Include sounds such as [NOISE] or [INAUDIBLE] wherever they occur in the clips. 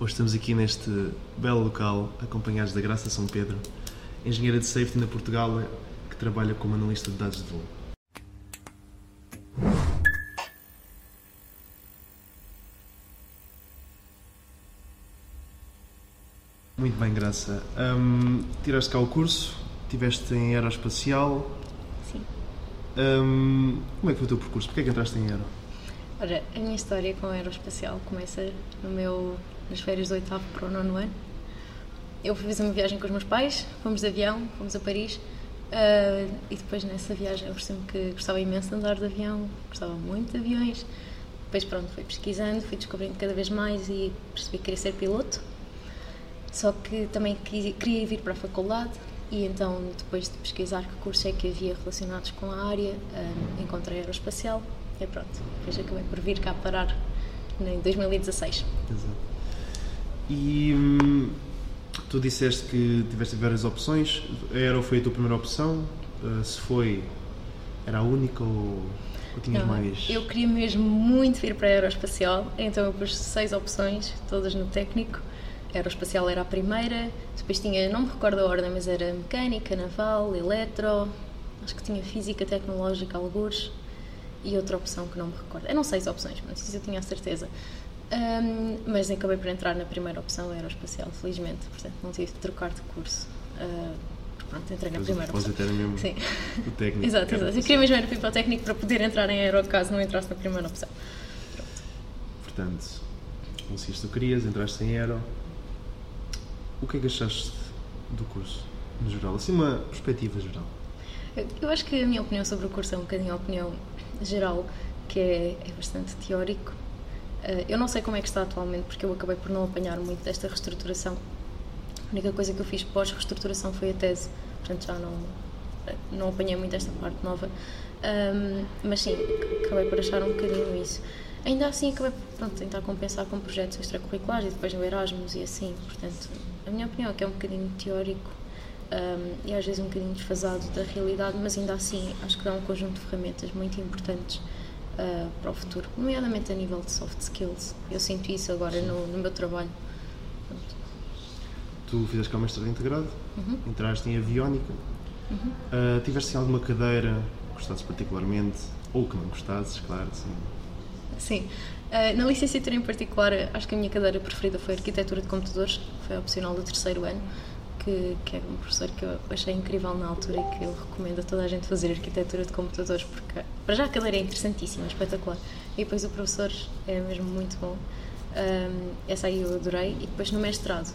Hoje estamos aqui neste belo local, acompanhados da Graça São Pedro, engenheira de safety na Portugal, que trabalha como analista de dados de voo. Muito bem, Graça. Hum, tiraste cá o curso, tiveste em aeroespacial. Sim. Hum, como é que foi o teu percurso? Porquê é que entraste em aero? Ora, a minha história com a aeroespacial começa no meu, nas férias do oitavo para o nono ano. Eu fazer uma viagem com os meus pais, fomos de avião, fomos a Paris. ah, e depois nessa viagem eu percebi que gostava imenso de andar de avião, gostava muito de aviões. Depois pronto, fui pesquisando, fui descobrindo cada vez mais e percebi que queria ser piloto. Só que também queria vir para a faculdade e então depois de pesquisar que cursos é que havia relacionados com a área, ah, encontrei aeroespacial e pronto, depois acabei por vir cá parar em 2016. Exato. E hum, tu disseste que tiveste várias opções. A Aero foi a tua primeira opção? Uh, se foi, era a única ou, ou tinhas Não, mais? Eu queria mesmo muito vir para a aeroespacial, então eu pus seis opções, todas no técnico. A aeroespacial era a primeira, depois tinha, não me recordo a ordem, mas era mecânica, naval, eletro, acho que tinha física tecnológica, algures, e outra opção que não me recordo. Eram seis opções, mas isso eu tinha a certeza. Ahm, mas acabei por entrar na primeira opção, aeroespacial, felizmente, portanto não tive de trocar de curso. Ah, pronto, entrei na Mas primeira opção. era mesmo Sim. o [LAUGHS] técnico. Exato, exato. Eu queria mesmo vir para o técnico para poder entrar em aero caso não entrasse na primeira opção. Portanto, conseguiste o que querias, entraste em Aero. O que é que achaste do curso, no geral? Assim, uma perspectiva geral. Eu, eu acho que a minha opinião sobre o curso é um bocadinho a opinião geral, que é, é bastante teórico. Eh, eu não sei como é que está atualmente, porque eu acabei por não apanhar muito desta reestruturação. A única coisa que eu fiz pós-reestruturação foi a tese, portanto já não, não apanhei muito esta parte nova. Ahm, mas sim, acabei por achar um bocadinho isso. Ainda assim, acabei por tentar compensar com projetos extracurriculares e depois no Erasmus e assim. Portanto, a minha opinião é que é um bocadinho teórico um, e às vezes um bocadinho desfasado da realidade, mas ainda assim acho que dá um conjunto de ferramentas muito importantes uh, para o futuro, nomeadamente a nível de soft skills. Eu sinto isso agora no, no meu trabalho. Pronto. Tu fizeste cá o mestrado integrado, Uhum. entraste em aviónica. Uh, tiveste assim, alguma cadeira que gostasses particularmente, ou que não gostasses, claro, sim. Sim. Uh, na licenciatura em particular, acho que a minha cadeira preferida foi Arquitetura de Computadores, foi opcional do terceiro ano, que, que é um professor que eu achei incrível na altura e que eu recomendo a toda a gente fazer Arquitetura de Computadores, porque para já a cadeira é interessantíssima, espetacular, e depois o professor é mesmo muito bom. Um, essa aí eu adorei, e depois no mestrado,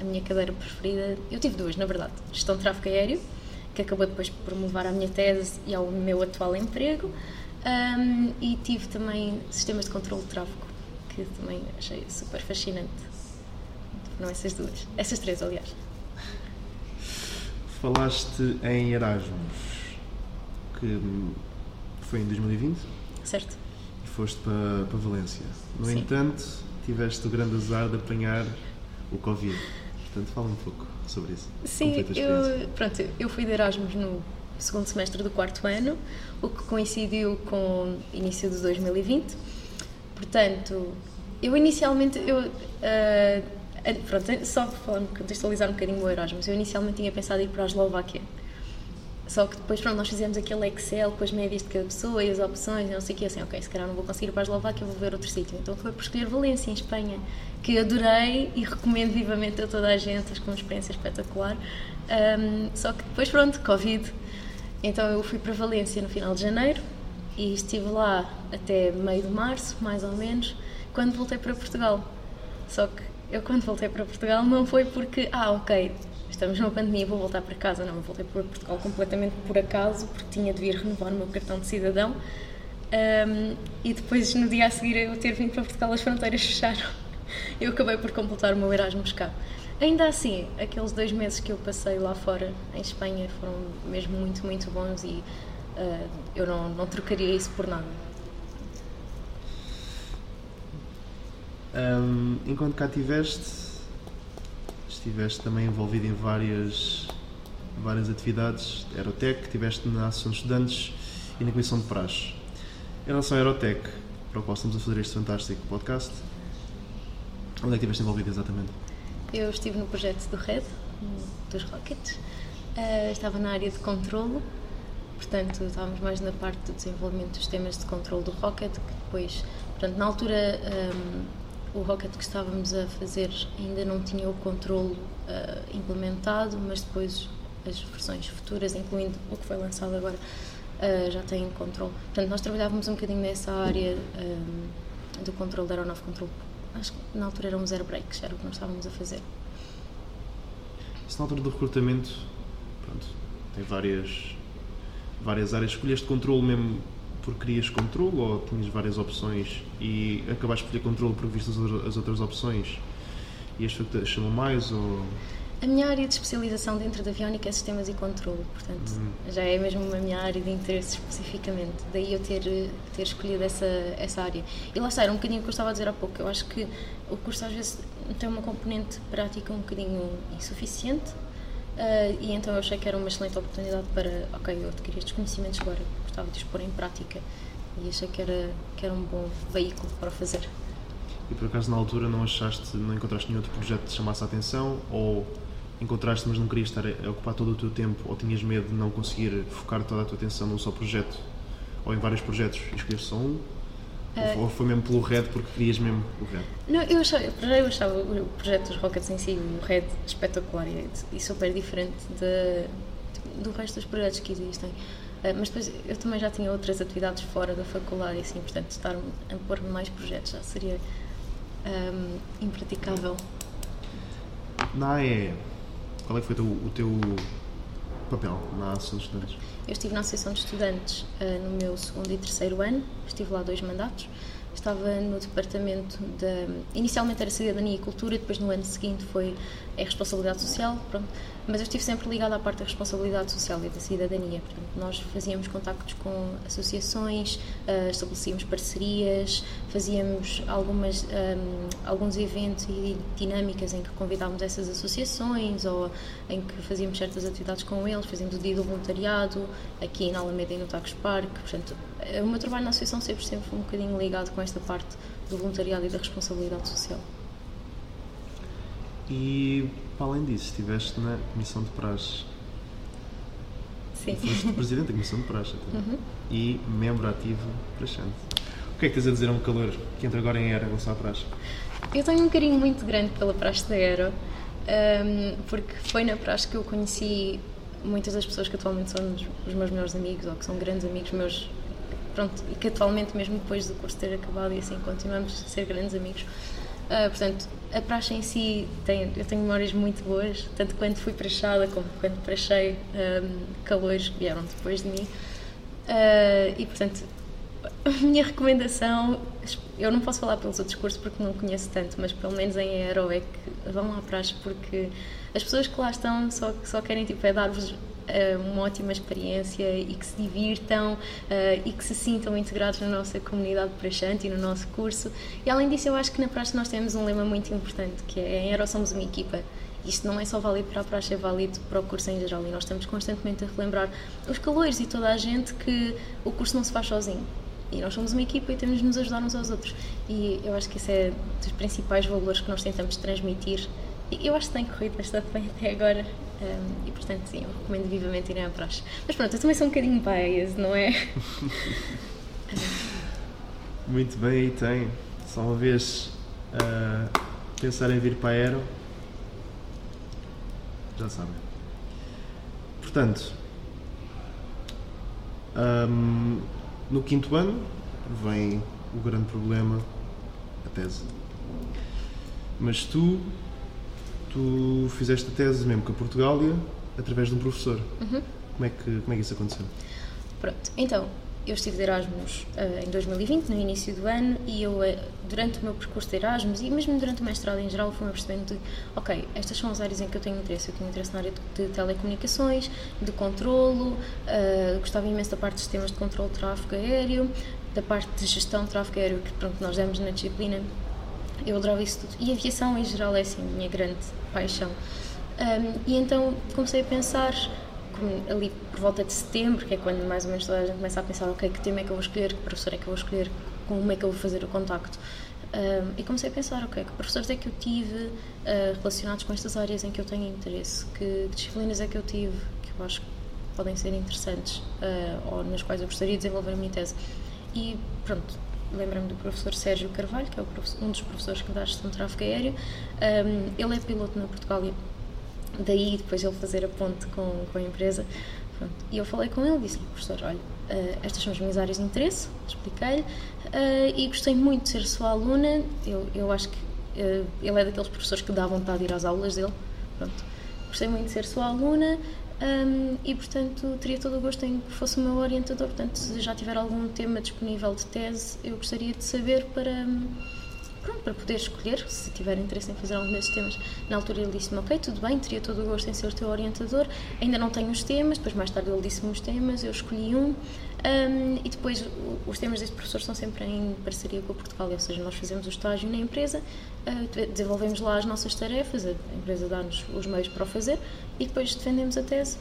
a minha cadeira preferida, eu tive duas, na verdade, Gestão de Tráfego Aéreo, que acabou depois por me levar à minha tese e ao meu atual emprego, um, e tive também sistemas de controle de tráfego, que também achei super fascinante. Foram essas duas. Essas três, aliás. Falaste em Erasmus, que foi em 2020 Certo? e foste para, para Valência. No Sim. entanto, tiveste o grande azar de apanhar o Covid. Portanto, fala um pouco sobre isso. Sim, eu, pronto, eu fui de Erasmus no segundo semestre do quarto ano, o que coincidiu com o início de 2020. Portanto, eu inicialmente, eu, ah, pronto, só para contextualizar um bocadinho o Erasmus, eu inicialmente tinha pensado em ir para a Eslováquia. Só que depois, pronto, nós fizemos aquele Excel com as médias de cada pessoa e as opções não sei o que, assim, ok, se calhar não vou conseguir ir para a Eslováquia, vou ver outro sítio. Então foi por escolher Valência, em Espanha, que adorei e recomendo vivamente a toda a gente, acho que uma experiência espetacular. Ahm, só que depois, pronto, Covid. Então eu fui para Valência no final de janeiro e estive lá até meio de março, mais ou menos, quando voltei para Portugal. Só que eu, quando voltei para Portugal, não foi porque, ah, ok, estamos numa pandemia, vou voltar para casa. Não, eu voltei para Portugal completamente por acaso, porque tinha de vir renovar o meu cartão de cidadão. Ahm, e depois, no dia a seguir, eu ter vindo para Portugal, as fronteiras fecharam. Eu acabei por completar o meu Erasmus cá. Ainda assim, aqueles dois meses que eu passei lá fora, em Espanha, foram mesmo muito, muito bons e ah, eu não, não trocaria isso por nada. Hum, enquanto cá estiveste, estiveste também envolvido em várias, várias atividades. Aerotec, estiveste na Associação de Estudantes e na Comissão de Praxe. Em relação à Aerotec, para o qual estamos a fazer este fantástico podcast, Onde é que estiveste envolvida exatamente? Eu estive no projeto do RED, dos Rockets. Uh, estava na área de controlo, portanto, estávamos mais na parte do desenvolvimento dos sistemas de controle do Rocket, que depois, portanto, na altura, um, o Rocket que estávamos a fazer ainda não tinha o controlo uh, implementado, mas depois as versões futuras, incluindo o que foi lançado agora, uh, já têm controle. Portanto, nós trabalhávamos um bocadinho nessa área um, do controle da aeronave controle acho que na altura eram zero breaks, era o que nós estávamos a fazer. Isso na altura do recrutamento, pronto, tem várias, várias áreas. Escolheste controle mesmo porque querias controle ou tinhas várias opções e acabaste por escolher controle porque viste as outras opções e foi que te chamou mais ou... A minha área de especialização dentro da aviónica é sistemas e controle, portanto, uhum. já é mesmo a minha área de interesse especificamente. Daí eu ter, ter escolhido essa, essa área. E lá está, era um bocadinho o que eu estava a dizer há pouco. Eu acho que o curso às vezes tem uma componente prática um bocadinho insuficiente. Uh, e então eu achei que era uma excelente oportunidade para, ok, eu adquiri estes conhecimentos agora, gostava de pôr em prática e achei que era, que era um bom veículo para fazer. E por acaso na altura não achaste, não encontraste nenhum outro projeto que te chamasse a atenção ou encontraste, mas não querias estar a ocupar todo o teu tempo ou tinhas medo de não conseguir focar toda a tua atenção num só projeto ou em vários projetos e escolher só um? Uh, ou foi mesmo pelo Red porque querias mesmo o Red? Não, eu achava, eu achava o projeto dos Rockets em si, o Red, espetacular e, e super diferente de, do resto dos projetos que existem. Uh, mas depois eu também já tinha outras atividades fora da faculdade e assim, portanto, estar a pôr-me mais projetos já seria um, impraticável. Na AE, qual é que foi o, o teu papel na Associação de Estudantes? Eu estive na Associação de Estudantes uh, no meu segundo e terceiro ano, estive lá dois mandatos. Estava no departamento de. Inicialmente era Cidadania e Cultura, depois no ano seguinte foi a Responsabilidade Social. Pronto mas eu estive sempre ligada à parte da responsabilidade social e da cidadania. Portanto, nós fazíamos contactos com associações, uh, estabelecíamos parcerias, fazíamos algumas, um, ehm, alguns eventos e dinâmicas em que convidávamos essas associações ou em que fazíamos certas atividades com eles, fazíamos o dia do voluntariado aqui na Alameda e no Tacos Park. Portanto, o meu trabalho na associação sempre, sempre foi um bocadinho ligado com esta parte do voluntariado e da responsabilidade social. E para além disso, estiveste na Comissão de Praxe. Sim. Foste Presidente da Comissão de Praxe uhum. e membro ativo praxante. O que é que tens a dizer a um calor que entra agora em Era em relação à praxe? Eu tenho um carinho muito grande pela praxe da Era, um, porque foi na praxe que eu conheci muitas das pessoas que atualmente são os meus melhores amigos ou que são grandes amigos meus pronto, e que atualmente mesmo depois do curso ter acabado e assim continuamos a ser grandes amigos Uh, portanto, a praxe em si, tem, eu tenho memórias muito boas, tanto quando fui prachada como quando prachei um, calores que vieram depois de mim. Uh, e, portanto, a minha recomendação, eu não posso falar pelos outros cursos porque não conheço tanto, mas pelo menos em Aero é que vão à praxe porque as pessoas que lá estão só, só querem tipo, é dar-vos eh, uma ótima experiência e que se divirtam uh, e que se sintam integrados na nossa comunidade praxante e no nosso curso. E além disso, eu acho que na praxe nós temos um lema muito importante, que é em Aero somos uma equipa. Isto não é só válido para a praxe, é válido para o curso em geral e nós estamos constantemente a relembrar os calores e toda a gente que o curso não se faz sozinho. E nós somos uma equipa e temos de nos ajudar uns aos outros. E eu acho que esse é dos principais valores que nós tentamos transmitir. E eu acho que tem corrido bastante [LAUGHS] bem até agora. Um, e portanto, sim, eu recomendo vivamente irem à praxe. Mas pronto, eu também sou um bocadinho bias, não é? [LAUGHS] Muito bem, aí tem. Só uma vez uh, pensar em vir para a Aero, já sabem. Portanto, um, no quinto ano vem o grande problema, a tese. Mas tu tu fizeste a tese mesmo com a Portugália através de um professor. Uhum. Como, é que, como é que isso aconteceu? Pronto, então, eu estive de Erasmus uh, em 2020, no início do ano, e eu, uh, durante o meu percurso de Erasmus e mesmo durante o mestrado em geral, fui-me percebendo de, ok, estas são as áreas em que eu tenho interesse. Eu tenho interesse na área de, de telecomunicações, de controlo, uh, gostava imenso da parte de sistemas de controle de tráfego aéreo, da parte de gestão de tráfego aéreo, que pronto, nós demos na disciplina, eu adorava isso tudo. E aviação em geral é assim a minha grande paixão. Um, e então comecei a pensar, ali por volta de setembro, que é quando mais ou menos toda a gente começa a pensar, ok, que tema é que eu vou escolher, que professor é que eu vou escolher, como é que eu vou fazer o contacto. Um, e comecei a pensar, ok, que professores é que eu tive uh, relacionados com estas áreas em que eu tenho interesse? Que, que disciplinas é que eu tive que eu acho que podem ser interessantes uh, ou nas quais eu gostaria de desenvolver a minha tese? E pronto, lembrei-me do professor Sérgio Carvalho, que é um dos professores que dá gestão de tráfego aéreo. Um, ele é piloto na Portugália, daí depois ele fazer a ponte com, com a empresa. Pronto. E eu falei com ele, disse-lhe, professor, olha, uh, estas são as minhas áreas de interesse, expliquei-lhe, uh, e gostei muito de ser sua aluna. Eu, eu acho que uh, ele é daqueles professores que dá vontade de ir às aulas dele. Pronto. Gostei muito de ser sua aluna, um, e, portanto, teria todo o gosto em que fosse o meu orientador. Portanto, se já tiver algum tema disponível de tese, eu gostaria de saber para, pronto, para poder escolher, se tiver interesse em fazer algum desses temas. Na altura ele disse-me, ok, tudo bem, teria todo o gosto em ser o teu orientador. Ainda não tenho os temas, depois mais tarde ele disse-me os temas, eu escolhi um. Um, e depois os temas desse professor são sempre em parceria com o Portugal, ou seja, nós fazemos o estágio na empresa, uh, desenvolvemos lá as nossas tarefas, a empresa dá-nos os meios para o fazer e depois defendemos a tese.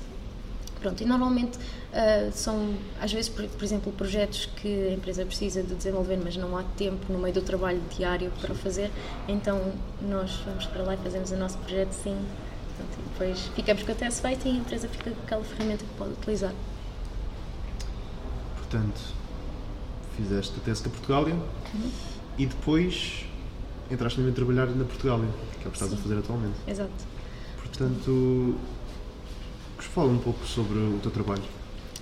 Pronto, e normalmente uh, são, às vezes, por, por, exemplo, projetos que a empresa precisa de desenvolver, mas não há tempo no meio do trabalho diário para fazer, então nós vamos para lá e fazemos o nosso projeto sim. E depois ficamos com a tese feita e a empresa fica com aquela ferramenta que pode utilizar. Portanto, fizeste a tese com a Portugália uhum. e depois entraste também a trabalhar na Portugália, que é o que estás Sim. a fazer atualmente. Exato. Portanto, fala um pouco sobre o teu trabalho.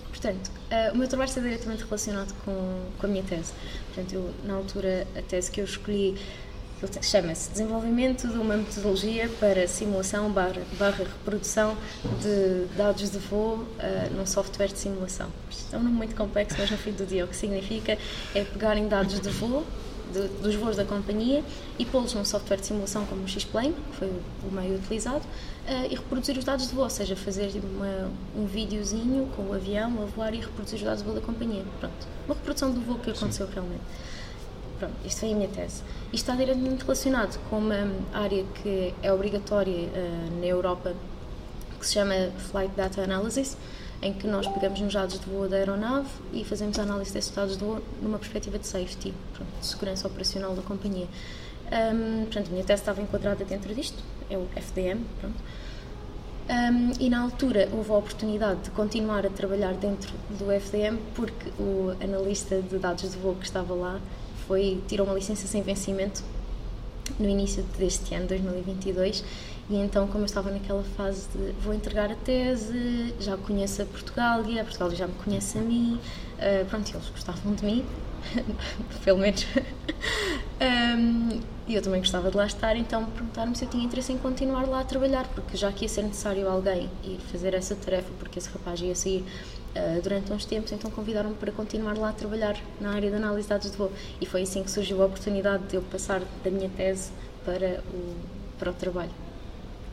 Portanto, uh, o meu trabalho está diretamente relacionado com, com a minha tese. Portanto, eu, na altura, a tese que eu escolhi chama-se Desenvolvimento de uma metodologia para simulação barra, barra reprodução de dados de voo uh, num software de simulação. Isto é um nome muito complexo, mas no fim do dia o que significa é pegarem dados de voo, de, dos voos da companhia, e pô-los num software de simulação como o X-Plane, que foi o meio utilizado, uh, e reproduzir os dados de voo, ou seja, fazer uma, um videozinho com o avião a voar e reproduzir os dados de voo da companhia. Pronto, uma reprodução do voo que aconteceu Sim. realmente. Pronto, isto foi a minha tese. Isto está diretamente relacionado com uma área que é obrigatória uh, na Europa, que se chama Flight Data Analysis, em que nós pegamos nos dados de voo da aeronave e fazemos a análise desses dados de voo numa perspectiva de safety, de segurança operacional da companhia. Um, portanto, a minha tese estava enquadrada dentro disto, é o FDM, pronto. Um, e na altura houve a oportunidade de continuar a trabalhar dentro do FDM porque o analista de dados de voo que estava lá foi tirou uma licença sem vencimento no início deste ano, 2022, e então, como eu estava naquela fase de vou entregar a tese, já conheço a Portugal e a Portugal já me conhece a mim, uh, pronto, eles gostavam de mim, [LAUGHS] pelo menos. [LAUGHS] um, e eu também gostava de lá estar, então perguntaram-me se eu tinha interesse em continuar lá a trabalhar, porque já que ia ser necessário alguém ir fazer essa tarefa, porque esse rapaz ia sair uh, durante uns tempos, então convidaram-me para continuar lá a trabalhar na área de análise de dados de voo. E foi assim que surgiu a oportunidade de eu passar da minha tese para o, para o trabalho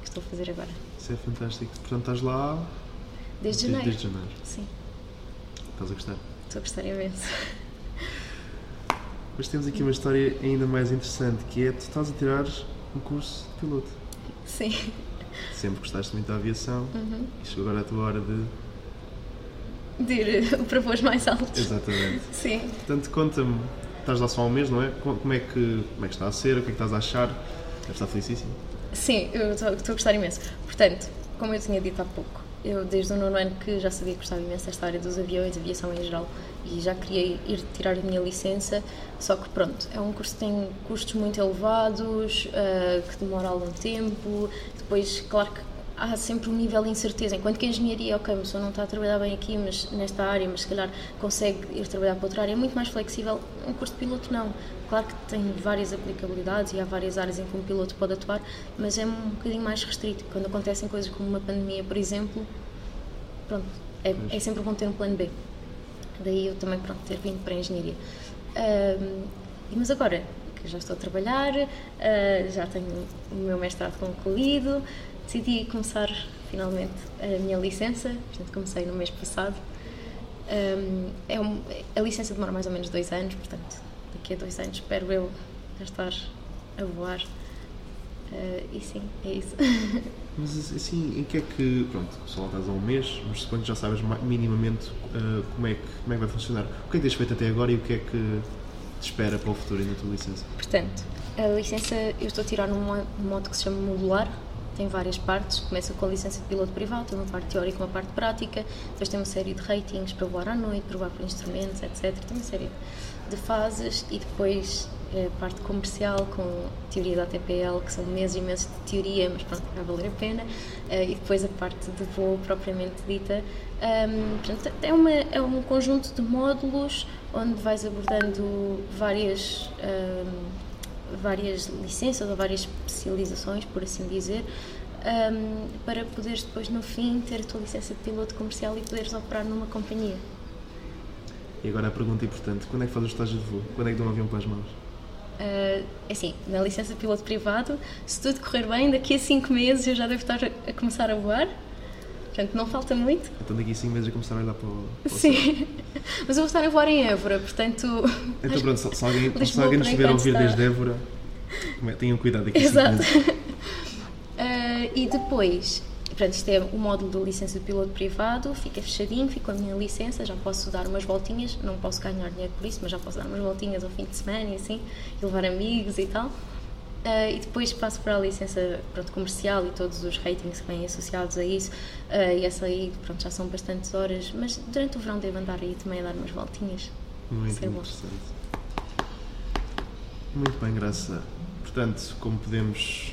que estou a fazer agora. Isso é fantástico. Portanto, estás lá desde, desde janeiro. Desde janeiro. Sim. Estás a gostar? Estou a gostar imenso. Mas temos aqui uma história ainda mais interessante, que é tu estás a tirar um curso de piloto. Sim. Sempre gostaste muito da aviação uhum. e chegou agora a tua hora de de ir para voos mais altos. Exatamente. Sim. Portanto, conta-me, estás lá só há um mês, não é? Como é, que, como é que está a ser? O que é que estás a achar? Deve estar felicíssimo. Sim, eu estou, estou a gostar imenso. Portanto, como eu tinha dito há pouco, eu desde o nono ano que já sabia que gostava imenso desta área dos aviões, aviação em geral, e já queria ir tirar a minha licença, só que pronto, é um curso que tem custos muito elevados, uh, que demora algum tempo, depois, claro que há sempre um nível de incerteza. Enquanto que a engenharia, ok, a pessoa não está a trabalhar bem aqui, mas nesta área, mas se calhar consegue ir trabalhar para outra área, é muito mais flexível. Um curso de piloto não. Claro que tem várias aplicabilidades e há várias áreas em que um piloto pode atuar, mas é um bocadinho mais restrito. Quando acontecem coisas como uma pandemia, por exemplo, pronto, é, é sempre bom ter um plano B. Daí eu também, pronto, ter vindo para a engenharia. Mas agora que já estou a trabalhar, uh, já tenho o meu mestrado concluído, decidi começar finalmente a minha licença, portanto comecei no mês passado. Um, é um, a licença demora mais ou menos dois anos, portanto daqui a dois anos espero eu já estar a voar. Uh, e sim, é isso. [LAUGHS] Mas assim, em que é que, pronto, só lá estás há um mês, mas suponho que já sabes minimamente uh, como, é que, como é que vai funcionar. O que é que tens feito até agora e o que é que, te espera para o futuro e na tua licença? Portanto, a licença eu estou a tirar num modo que se chama modular, tem várias partes. Começa com a licença de piloto privado, tem uma parte teórica uma parte prática. Depois tem uma série de ratings para voar à noite, para voar por instrumentos, etc. Tem uma série de fases e depois é a parte comercial com teoria da ATPL, que são meses e meses de teoria, mas pronto, vai valer a pena. Eh, e depois a parte de voo propriamente dita. Portanto, é, uma, é um conjunto de módulos onde vais abordando várias. Várias licenças ou várias especializações, por assim dizer, ahm, para poderes depois no fim ter a tua licença de piloto comercial e poderes operar numa companhia. E agora a pergunta importante: quando é que fazes o estágio de voo? Quando é que dão um avião pelas mãos? Ah, assim, na licença de piloto privado, se tudo correr bem, daqui a 5 meses eu já devo estar a começar a voar. Portanto, não falta muito. Então daqui a 5 meses a começar a olhar para o. Para o. Sim. [LAUGHS] Mas eu vou estar a voar em Évora, portanto. Então pronto, se, se alguém, se alguém nos estiver a ouvir desde Évora, é- tenham cuidado daqui a 5 Exato. Ah, [LAUGHS] e depois, portanto, isto é o módulo de licença de piloto privado, fica fechadinho, fico com a minha licença, já posso dar umas voltinhas, não posso ganhar dinheiro por isso, mas já posso dar umas voltinhas ao fim de semana e assim, e levar amigos e tal. Ah, e depois passo para a licença pronto, comercial e todos os ratings que vêm associados a isso. Ah, e essa aí, pronto, já são bastantes horas, mas durante o verão devo andar aí também a dar umas voltinhas. Muito bom. interessante. Muito bem, Graça. Portanto, como podemos,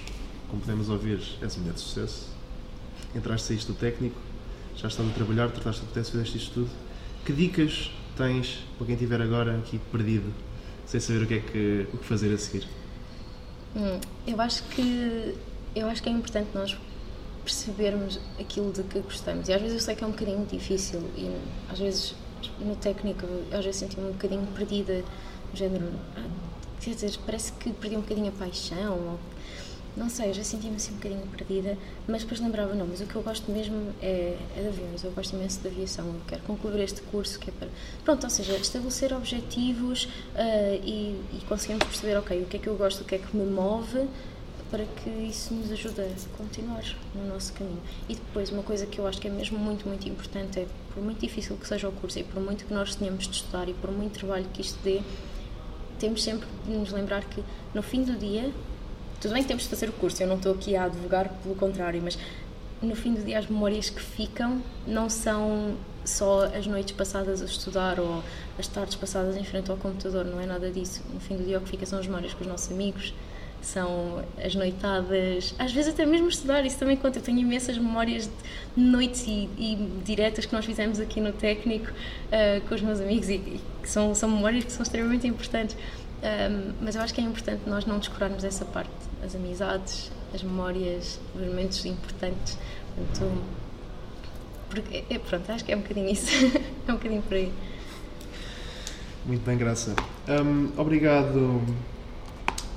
como podemos ouvir, és mulher de sucesso. Entraste, saíste do técnico, já estás a trabalhar, trataste do processo, fizeste isto tudo. Que dicas tens para quem estiver agora aqui perdido, sem saber o que é que, o que fazer a seguir? Hum, eu acho que eu acho que é importante nós percebermos aquilo de que gostamos. E às vezes eu sei que é um bocadinho difícil e às vezes no técnico às vezes senti-me um bocadinho perdida no género ah, quer dizer, parece que perdi um bocadinho a paixão ou, não sei, eu já senti-me assim um bocadinho perdida mas depois lembrava, não, mas o que eu gosto mesmo é, é de aviões, eu gosto imenso de aviação eu quero concluir este curso que é para, pronto, ou seja, estabelecer objetivos ah, e, e conseguirmos perceber, ok, o que é que eu gosto, o que é que me move para que isso nos ajude a continuar no nosso caminho. E depois, uma coisa que eu acho que é mesmo muito, muito importante é, por muito difícil que seja o curso e por muito que nós tenhamos de estudar e por muito trabalho que isto dê, temos sempre de nos lembrar que no fim do dia, tudo bem que temos de fazer o curso, eu não estou aqui a advogar pelo contrário, mas no fim do dia as memórias que ficam não são só as noites passadas a estudar ou as tardes passadas em frente ao computador, não é nada disso. No fim do dia o que fica são as memórias com os nossos amigos, são as noitadas, às vezes até mesmo estudar, isso também conta. Eu tenho imensas memórias de noites e, e diretas que nós fizemos aqui no técnico ah, com os meus amigos e, e são, são memórias que são extremamente importantes. Ahm, mas eu acho que é importante nós não descurarmos essa parte, as amizades, as memórias, os momentos importantes. Portanto, porque, é, pronto, acho que é um bocadinho isso, [LAUGHS] é um bocadinho por aí. Muito bem, Graça. Hum, obrigado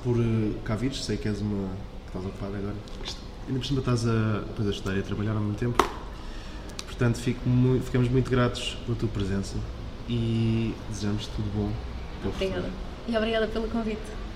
por eh, cá vires. Sei que és uma. que estás ocupada agora. Ainda por cima estás a, depois a estudar e a trabalhar ao mesmo tempo. Portanto, fico mui- ficamos muito gratos pela tua presença e desejamos tudo bom. para o futuro. E obrigada pelo convite.